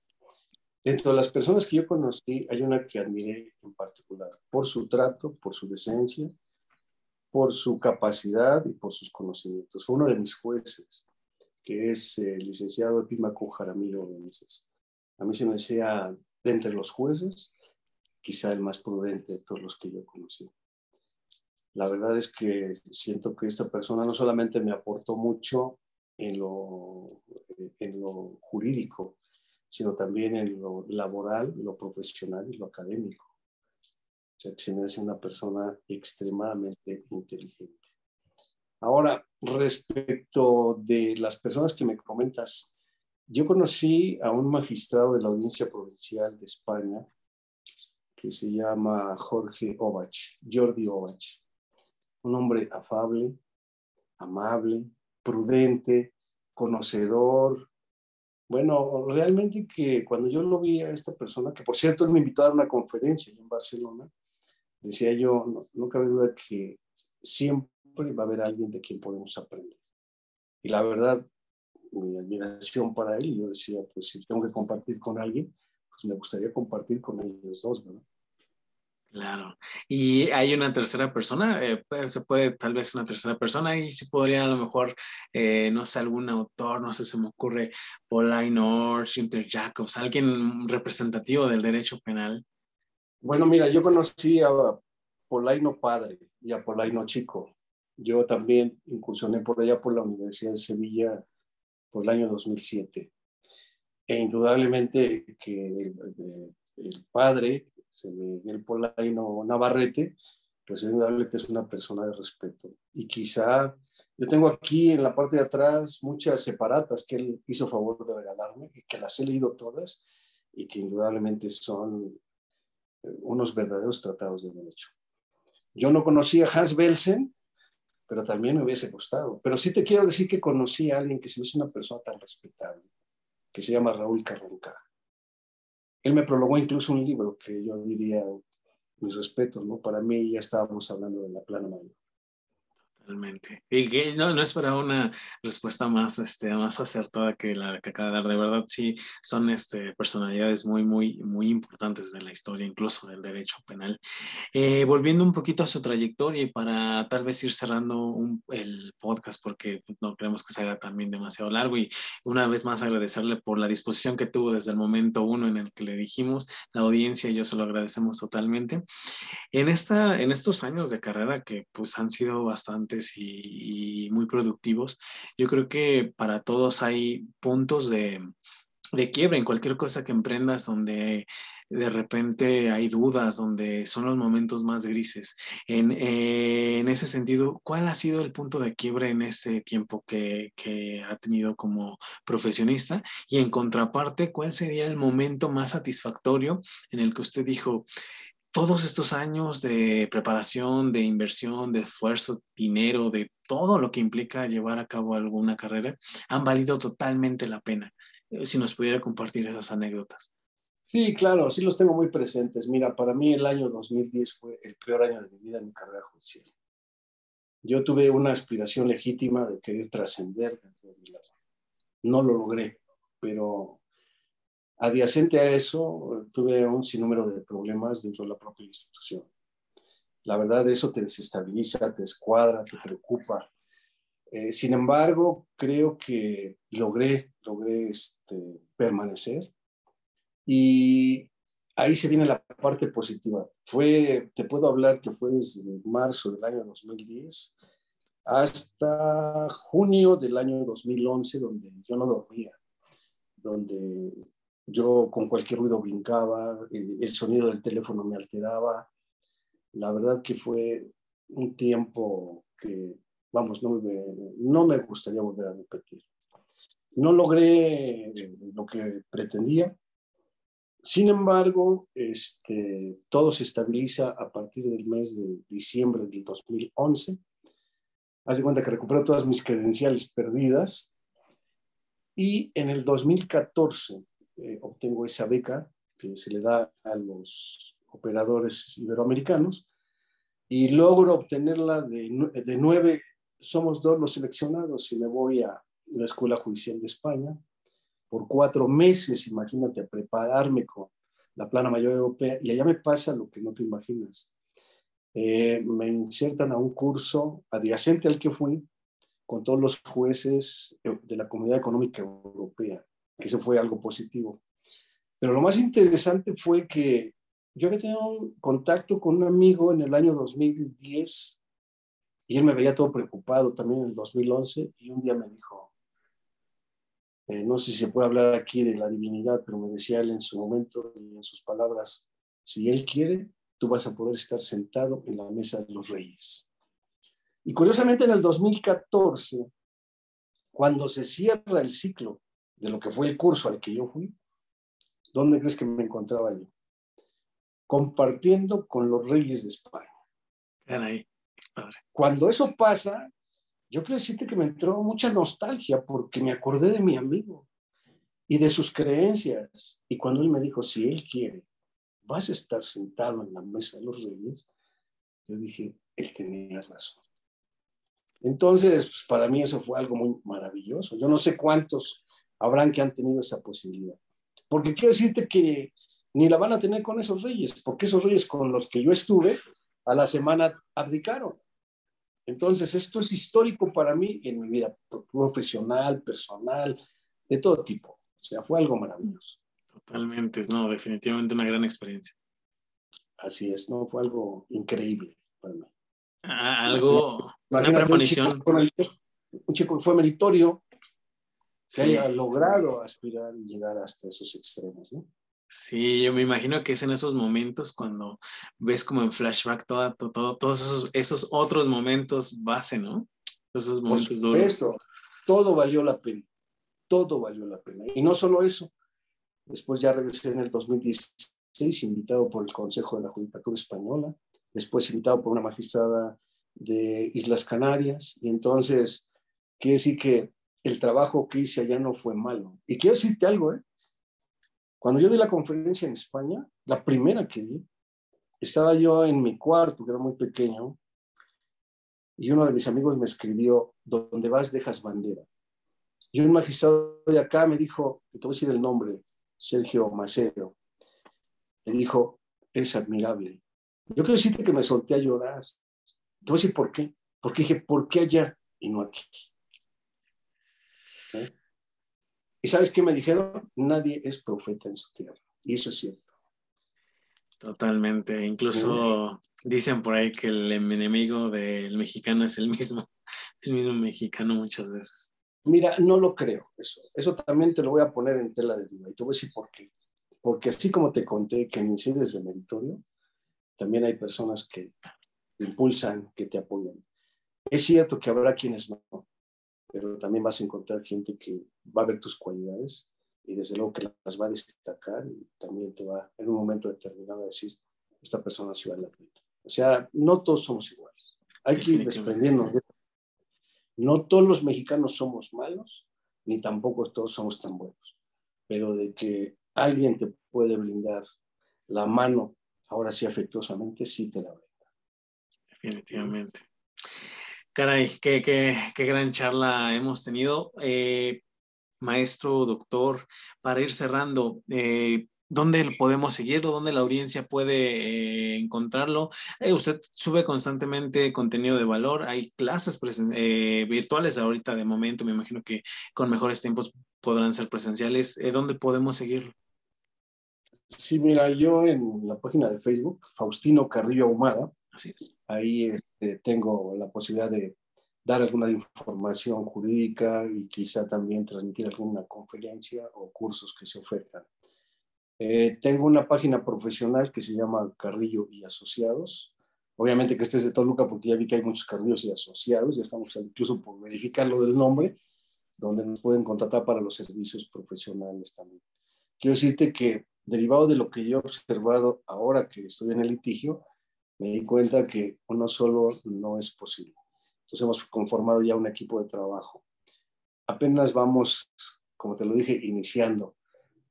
dentro de las personas que yo conocí, hay una que admiré en particular por su trato, por su decencia, por su capacidad y por sus conocimientos. Fue uno de mis jueces que es el licenciado Epimaco Jaramillo Benítez. A mí se me decía, de entre los jueces, quizá el más prudente de todos los que yo conocí. La verdad es que siento que esta persona no solamente me aportó mucho en lo, en lo jurídico, sino también en lo laboral, lo profesional y lo académico. O sea, que se me hace una persona extremadamente inteligente. Ahora, respecto de las personas que me comentas, yo conocí a un magistrado de la Audiencia Provincial de España que se llama Jorge Ovach, Jordi Ovach. un hombre afable, amable, prudente, conocedor. Bueno, realmente que cuando yo lo vi a esta persona, que por cierto él me invitó a dar una conferencia en Barcelona, decía yo, no, no cabe duda que siempre va a haber alguien de quien podemos aprender. Y la verdad, mi admiración para él, yo decía, pues si tengo que compartir con alguien, pues me gustaría compartir con ellos dos, ¿verdad? Claro. Y hay una tercera persona, eh, se puede tal vez una tercera persona y si podría a lo mejor, eh, no sé, algún autor, no sé, se me ocurre Paul North, Hunter Jacobs, alguien representativo del derecho penal. Bueno, mira, yo conocí a Polaino padre y a Polaino chico. Yo también incursioné por allá por la Universidad de Sevilla por el año 2007. E indudablemente que el padre el Polaino Navarrete, pues es indudable que es una persona de respeto. Y quizá yo tengo aquí en la parte de atrás muchas separatas que él hizo favor de regalarme y que las he leído todas y que indudablemente son eh, unos verdaderos tratados de derecho. Yo no conocía a Hans Belsen, pero también me hubiese gustado. Pero sí te quiero decir que conocí a alguien que se hizo una persona tan respetable, que se llama Raúl Carranca. Él me prologó incluso un libro que yo diría, mis respetos, ¿no? Para mí ya estábamos hablando de la plana mayor. Totalmente. Y que no, no esperaba una respuesta más, este, más acertada que la que acaba de dar. De verdad, sí, son este, personalidades muy, muy, muy importantes de la historia, incluso del derecho penal. Eh, volviendo un poquito a su trayectoria y para tal vez ir cerrando el podcast, porque no queremos que se haga también demasiado largo. Y una vez más agradecerle por la disposición que tuvo desde el momento uno en el que le dijimos, la audiencia yo se lo agradecemos totalmente. En, esta, en estos años de carrera que pues han sido bastante y, muy productivos. Yo creo que para todos hay puntos de, de quiebra en cualquier cosa que emprendas donde de repente hay dudas, donde son los momentos más grises. En, eh, en, ese sentido, ¿cuál ha sido el punto de quiebre en este tiempo que, que, ha tenido como profesionista? Y en contraparte, ¿cuál sería el momento más satisfactorio en el que usted dijo, todos estos años de preparación, de inversión, de esfuerzo, dinero, de todo lo que implica llevar a cabo alguna carrera, han valido totalmente la pena. Eh, si nos pudiera compartir esas anécdotas. Sí, claro, sí los tengo muy presentes. Mira, para mí el año 2010 fue el peor año de mi vida en mi carrera judicial. Yo tuve una aspiración legítima de querer trascender dentro de mi lado. No lo logré, pero Adyacente a eso, tuve un sinnúmero de problemas dentro de la propia institución. La verdad, eso te desestabiliza, te escuadra, te preocupa. Eh, sin embargo, creo que logré, logré este, permanecer. Y ahí se viene la parte positiva. Fue, te puedo hablar que fue desde marzo del año 2010 hasta junio del año 2011, donde yo no dormía, donde yo con cualquier ruido brincaba, el, sonido del teléfono me alteraba. La verdad que fue un tiempo que, vamos, no me, no me gustaría volver a repetir. No logré lo que pretendía. Sin embargo, este, todo se estabiliza a partir del mes de diciembre del 2011. Haz de cuenta que recuperé todas mis credenciales perdidas. Y en el 2014 eh, obtengo esa beca que se le da a los operadores iberoamericanos y logro obtenerla de, de nueve, somos dos los seleccionados y me voy a la Escuela Judicial de España por cuatro meses, imagínate, prepararme con la plana mayor europea y allá me pasa lo que no te imaginas. Eh, me insertan a un curso adyacente al que fui con todos los jueces de la Comunidad Económica Europea que eso fue algo positivo. Pero lo más interesante fue que yo había tenido un contacto con un amigo en el año 2010 y él me veía todo preocupado también en el 2011 y un día me dijo, eh, no sé si se puede hablar aquí de la divinidad, pero me decía él en su momento y en sus palabras, si él quiere, tú vas a poder estar sentado en la mesa de los reyes. Y curiosamente en el 2014, cuando se cierra el ciclo de lo que fue el curso al que yo fui, ¿dónde crees que me encontraba yo? Compartiendo con los reyes de España. Caray. Cuando eso pasa, yo quiero decirte que me entró mucha nostalgia porque me acordé de mi amigo y de sus creencias. Y cuando él me dijo, si él quiere, vas a estar sentado en la mesa de los reyes, yo dije, él tenía razón. Entonces, pues, para mí eso fue algo muy maravilloso. Yo no sé cuántos habrán que han tenido esa posibilidad. Porque quiero decirte que ni la van a tener con esos reyes, porque esos reyes con los que yo estuve a la semana abdicaron. Entonces, esto es histórico para mí en mi vida profesional, personal, de todo tipo. O sea, fue algo maravilloso. Totalmente, no, definitivamente una gran experiencia. Así es, no, fue algo increíble para mí. Ah, algo, una premonición. Un chico, fue meritorio que haya logrado aspirar y llegar hasta esos extremos, ¿no? Sí, yo me imagino que es en esos momentos cuando ves como en flashback todo, todo, todos esos, esos, otros momentos base, ¿no? Esos momentos Por duros. todo valió la pena, todo valió la pena. Y no solo eso, después ya regresé en el 2016, invitado por el Consejo de la Judicatura Española, después invitado por una magistrada de Islas Canarias, y entonces quiere decir que el trabajo que hice allá no fue malo. Y quiero decirte algo, ¿eh? Cuando yo di la conferencia en España, la primera que di, estaba yo en mi cuarto, que era muy pequeño, y uno de mis amigos me escribió, donde vas dejas bandera. Y un magistrado de acá me dijo, te voy a decir el nombre, Sergio Macedo, me dijo, es admirable. Yo quiero decirte que me solté a llorar. Te voy a decir por qué. Porque dije, ¿por qué allá y no aquí? ¿Eh? ¿Y sabes qué me dijeron? Nadie es profeta en su tierra. Y eso es cierto. Totalmente. Incluso dicen por ahí que el enemigo del mexicano es el mismo, <laughs> el mismo mexicano muchas veces. Mira, no lo creo eso. Eso también te lo voy a poner en tela de duda y te voy a decir por qué. Porque así como te conté que inicié desde meritorio, también hay personas que impulsan, que te apoyan. Es cierto que habrá quienes no, pero también vas a encontrar gente que va a ver tus cualidades y desde luego que las va a destacar y también te va en un momento determinado a decir, esta persona sí vale la pena. O sea, no todos somos iguales. Hay que ir desprendiendo. No todos los mexicanos somos malos, ni tampoco todos somos tan buenos, pero de que alguien te puede brindar la mano, ahora sí afectuosamente, sí te la brinda. Definitivamente. Caray, qué, qué, qué gran charla hemos tenido. Eh, maestro, doctor, para ir cerrando, eh, ¿dónde podemos seguirlo? ¿Dónde la audiencia puede eh, encontrarlo? usted sube constantemente contenido de valor, hay clases virtuales ahorita de momento, me imagino que con mejores tiempos podrán ser presenciales. ¿Dónde podemos seguirlo? Sí, mira, yo en la página de Facebook, Faustino Carrillo Ahumada, Así es. Ahí este, tengo la posibilidad de dar alguna información jurídica y quizá también transmitir alguna conferencia o cursos que se ofertan. Eh, tengo una página profesional que se llama Carrillo y Asociados. Obviamente que este es de Toluca porque ya vi que hay muchos Carrillos y Asociados, ya estamos incluso por verificar lo del nombre, donde nos pueden contratar para los servicios profesionales también. Quiero decirte que derivado de lo que yo he observado ahora que estoy en el litigio, me di cuenta que uno solo no es posible. Entonces hemos conformado ya un equipo de trabajo. Apenas vamos, como te lo dije, iniciando,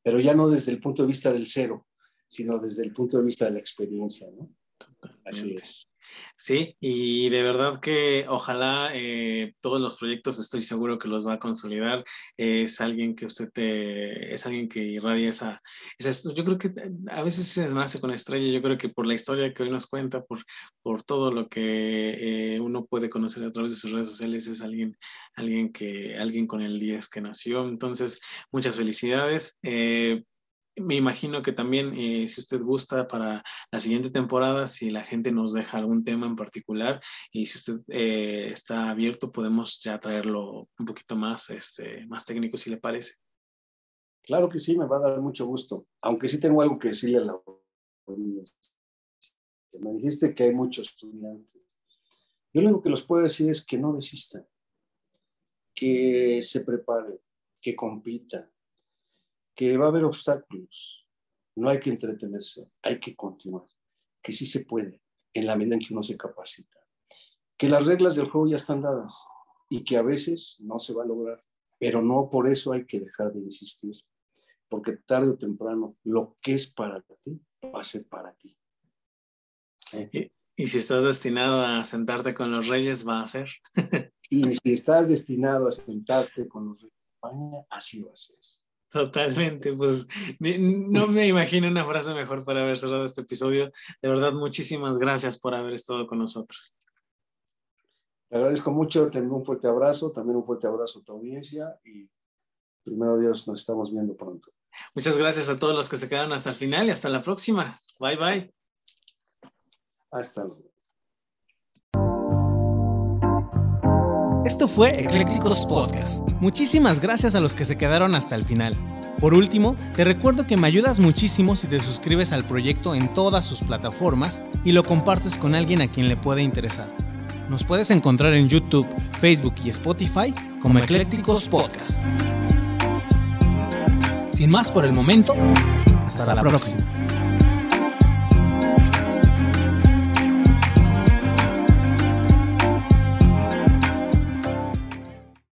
pero ya no desde el punto de vista del cero, sino desde el punto de vista de la experiencia, ¿no? Así es. Sí, y de verdad que ojalá eh, todos los proyectos estoy seguro que los va a consolidar. es alguien que usted te, es alguien que irradia esa, yo creo que a veces se nace con estrella, yo creo que por la historia que hoy nos cuenta, por, por todo lo que eh, uno puede conocer a través de sus redes sociales, es alguien, alguien que, alguien con el 10 que nació. Entonces, muchas felicidades. Eh, me imagino que también, eh, si usted gusta para la siguiente temporada, si la gente nos deja algún tema en particular y si usted eh, está abierto, podemos ya traerlo un poquito más, este, más técnico, si le parece. Claro que sí, me va a dar mucho gusto, aunque sí tengo algo que decirle a la Me dijiste que hay muchos estudiantes. Yo lo único que los puedo decir es que no desistan, que se preparen, que compitan, que va a haber obstáculos, no hay que entretenerse, hay que continuar, que sí se puede en la medida en que uno se capacita. que las reglas del juego ya están dadas y que a veces no se va a lograr, pero no por eso hay que dejar de insistir, porque tarde o temprano lo que es para ti va a ser para ti. ¿Eh? Y, si estás destinado a sentarte con los reyes, va a ser. <laughs> y si estás destinado a sentarte con los reyes de España, así va a ser. Totalmente, pues no me imagino una frase mejor para haber cerrado este episodio. De verdad, muchísimas gracias por haber estado con nosotros. Te agradezco mucho, te un fuerte abrazo, también un fuerte abrazo a tu audiencia y primero Dios, nos estamos viendo pronto. Muchas gracias a todos los que se quedaron hasta el final y hasta la próxima. Bye bye. Hasta luego. Esto fue Eclécticos Podcast. Muchísimas gracias a los que se quedaron hasta el final. Por último, te recuerdo que me ayudas muchísimo si te suscribes al proyecto en todas sus plataformas y lo compartes con alguien a quien le pueda interesar. Nos puedes encontrar en YouTube, Facebook y Spotify como Eclécticos Podcast. Sin más por el momento, hasta, la, próxima.